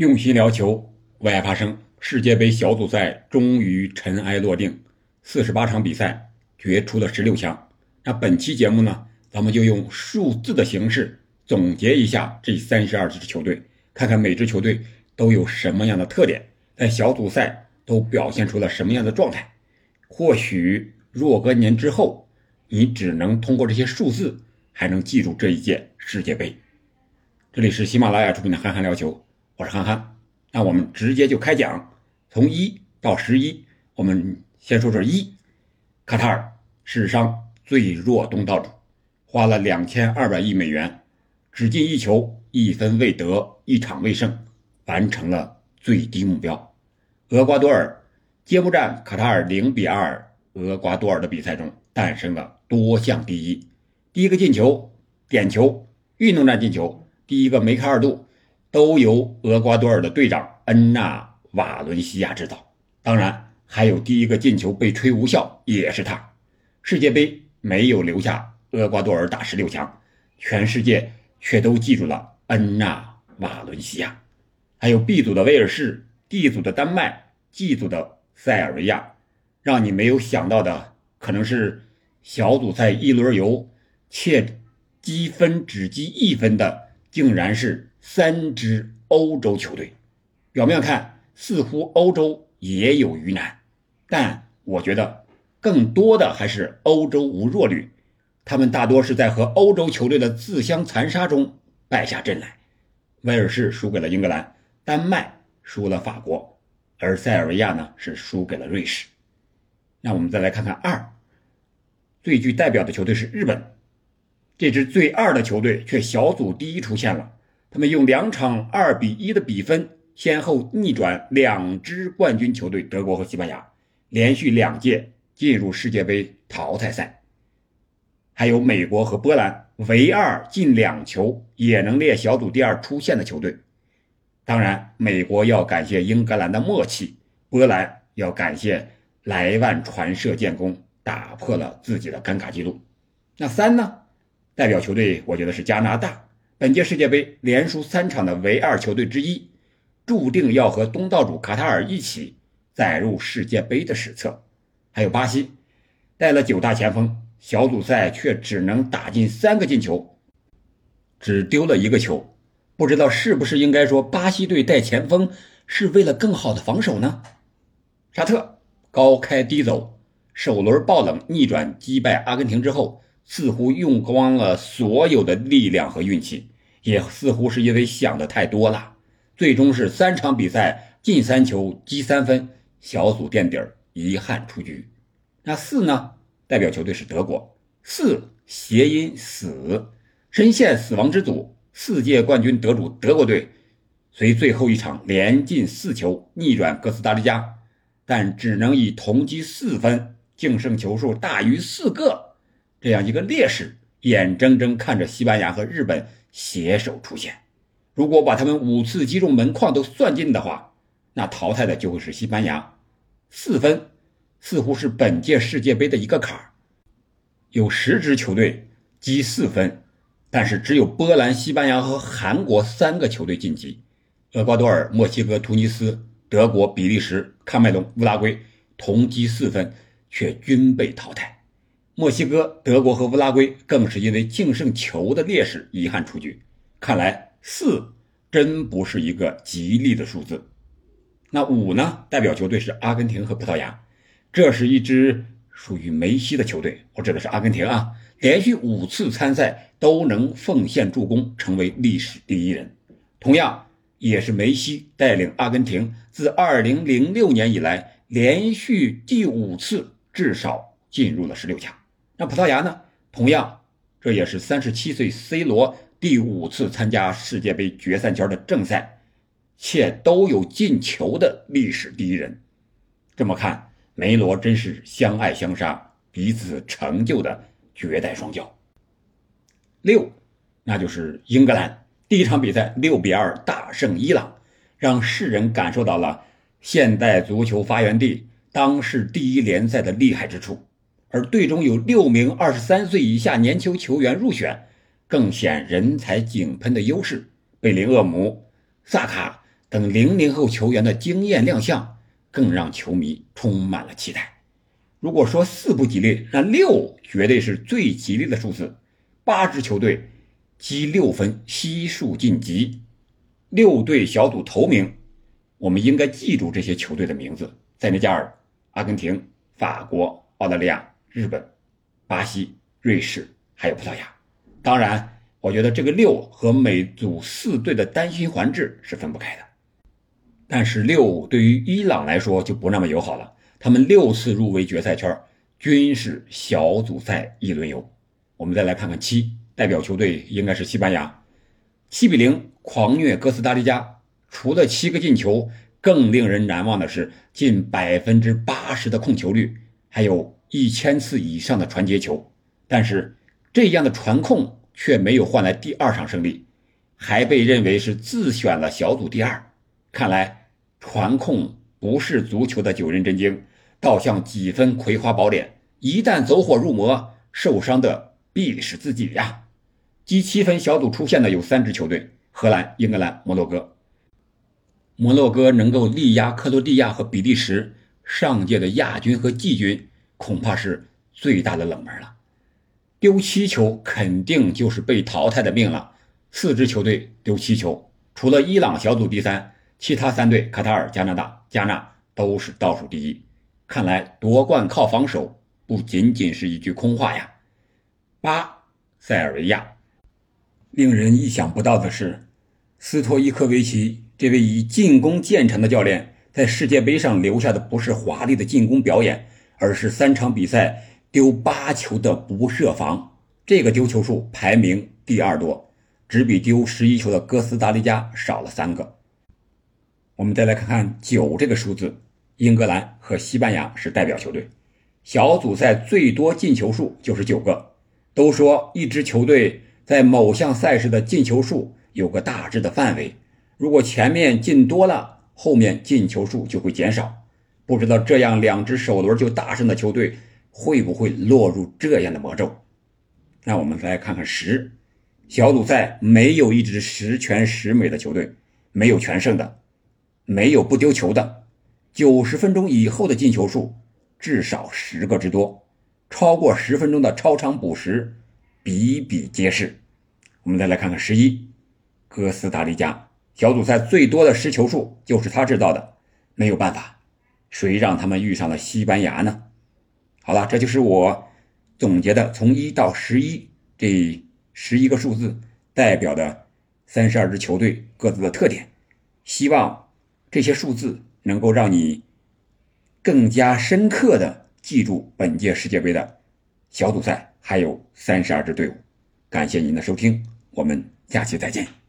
用心聊球，为爱发声。世界杯小组赛终于尘埃落定，四十八场比赛决出了十六强。那本期节目呢，咱们就用数字的形式总结一下这三十二支球队，看看每支球队都有什么样的特点，在小组赛都表现出了什么样的状态。或许若干年之后，你只能通过这些数字，还能记住这一届世界杯。这里是喜马拉雅出品的《憨憨聊球》。我是憨憨，那我们直接就开讲，从一到十一，我们先说说一，卡塔尔史上最弱东道主，花了两千二百亿美元，只进一球，一分未得，一场未胜，完成了最低目标。厄瓜多尔揭幕战，卡塔尔零比二，厄瓜多尔的比赛中诞生了多项第一，第一个进球点球，运动战进球，第一个梅开二度。都由厄瓜多尔的队长恩纳瓦伦西亚制造，当然还有第一个进球被吹无效，也是他。世界杯没有留下厄瓜多尔打十六强，全世界却都记住了恩纳瓦伦西亚。还有 B 组的威尔士，D 组的丹麦，G 组的塞尔维亚。让你没有想到的，可能是小组赛一轮游，且积分只积一分的，竟然是。三支欧洲球队，表面看似乎欧洲也有鱼腩，但我觉得更多的还是欧洲无弱旅，他们大多是在和欧洲球队的自相残杀中败下阵来。威尔士输给了英格兰，丹麦输了法国，而塞尔维亚呢是输给了瑞士。那我们再来看看二，最具代表的球队是日本，这支最二的球队却小组第一出现了。他们用两场二比一的比分，先后逆转两支冠军球队德国和西班牙，连续两届进入世界杯淘汰赛。还有美国和波兰，唯二进两球也能列小组第二出线的球队。当然，美国要感谢英格兰的默契，波兰要感谢莱万传射建功，打破了自己的尴尬记录。那三呢？代表球队，我觉得是加拿大。本届世界杯连输三场的唯二球队之一，注定要和东道主卡塔尔一起载入世界杯的史册。还有巴西，带了九大前锋，小组赛却只能打进三个进球，只丢了一个球。不知道是不是应该说巴西队带前锋是为了更好的防守呢？沙特高开低走，首轮爆冷逆转击败阿根廷之后。似乎用光了所有的力量和运气，也似乎是因为想的太多了，最终是三场比赛进三球积三分，小组垫底儿，遗憾出局。那四呢？代表球队是德国，四谐音死，深陷死亡之组。四届冠军得主德国队，随最后一场连进四球逆转哥斯达黎加，但只能以同积四分，净胜球数大于四个。这样一个劣势，眼睁睁看着西班牙和日本携手出现。如果把他们五次击中门框都算进的话，那淘汰的就会是西班牙。四分似乎是本届世界杯的一个坎儿。有十支球队积四分，但是只有波兰、西班牙和韩国三个球队晋级。厄瓜多尔、墨西哥、突尼斯、德国、比利时、喀麦隆、乌拉圭同积四分，却均被淘汰。墨西哥、德国和乌拉圭更是因为净胜球的劣势遗憾出局。看来四真不是一个吉利的数字。那五呢？代表球队是阿根廷和葡萄牙，这是一支属于梅西的球队。我指的是阿根廷啊，连续五次参赛都能奉献助攻，成为历史第一人。同样也是梅西带领阿根廷自2006年以来连续第五次至少进入了十六强。那葡萄牙呢？同样，这也是三十七岁 C 罗第五次参加世界杯决赛圈的正赛，且都有进球的历史第一人。这么看，梅罗真是相爱相杀，彼此成就的绝代双骄。六，那就是英格兰第一场比赛六比二大胜伊朗，让世人感受到了现代足球发源地当世第一联赛的厉害之处。而队中有六名二十三岁以下年轻球员入选，更显人才井喷的优势。贝林厄姆、萨卡等零零后球员的惊艳亮相，更让球迷充满了期待。如果说四不吉利，那六绝对是最吉利的数字。八支球队积六分悉数晋级，六队小组头名，我们应该记住这些球队的名字：塞内加尔、阿根廷、法国、澳大利亚、日本、巴西、瑞士，还有葡萄牙。当然，我觉得这个六和每组四队的单循环制是分不开的。但是六对于伊朗来说就不那么友好了。他们六次入围决赛圈，均是小组赛一轮游。我们再来看看七代表球队，应该是西班牙，七比零狂虐哥斯达黎加。除了七个进球，更令人难忘的是近百分之八十的控球率，还有一千次以上的传接球。但是这样的传控却没有换来第二场胜利，还被认为是自选了小组第二。看来传控不是足球的九人真经。倒像几分葵花宝典，一旦走火入魔，受伤的必是自己呀！积七分小组出线的有三支球队：荷兰、英格兰、摩洛哥。摩洛哥能够力压克罗地亚和比利时，上届的亚军和季军，恐怕是最大的冷门了。丢七球肯定就是被淘汰的命了。四支球队丢七球，除了伊朗小组第三，其他三队卡塔尔、加拿大、加纳都是倒数第一。看来夺冠靠防守不仅仅是一句空话呀。八，塞尔维亚。令人意想不到的是，斯托伊科维奇这位以进攻见长的教练，在世界杯上留下的不是华丽的进攻表演，而是三场比赛丢八球的不设防。这个丢球数排名第二多，只比丢十一球的哥斯达黎加少了三个。我们再来看看九这个数字。英格兰和西班牙是代表球队，小组赛最多进球数就是九个。都说一支球队在某项赛事的进球数有个大致的范围，如果前面进多了，后面进球数就会减少。不知道这样两支首轮就大胜的球队会不会落入这样的魔咒？那我们再来看看十，小组赛没有一支十全十美的球队，没有全胜的，没有不丢球的。九十分钟以后的进球数至少十个之多，超过十分钟的超长补时比比皆是。我们再来看看十一，哥斯达黎加小组赛最多的失球数就是他制造的，没有办法，谁让他们遇上了西班牙呢？好了，这就是我总结的从一到十一这十一个数字代表的三十二支球队各自的特点，希望这些数字。能够让你更加深刻的记住本届世界杯的小组赛，还有三十二支队伍。感谢您的收听，我们下期再见。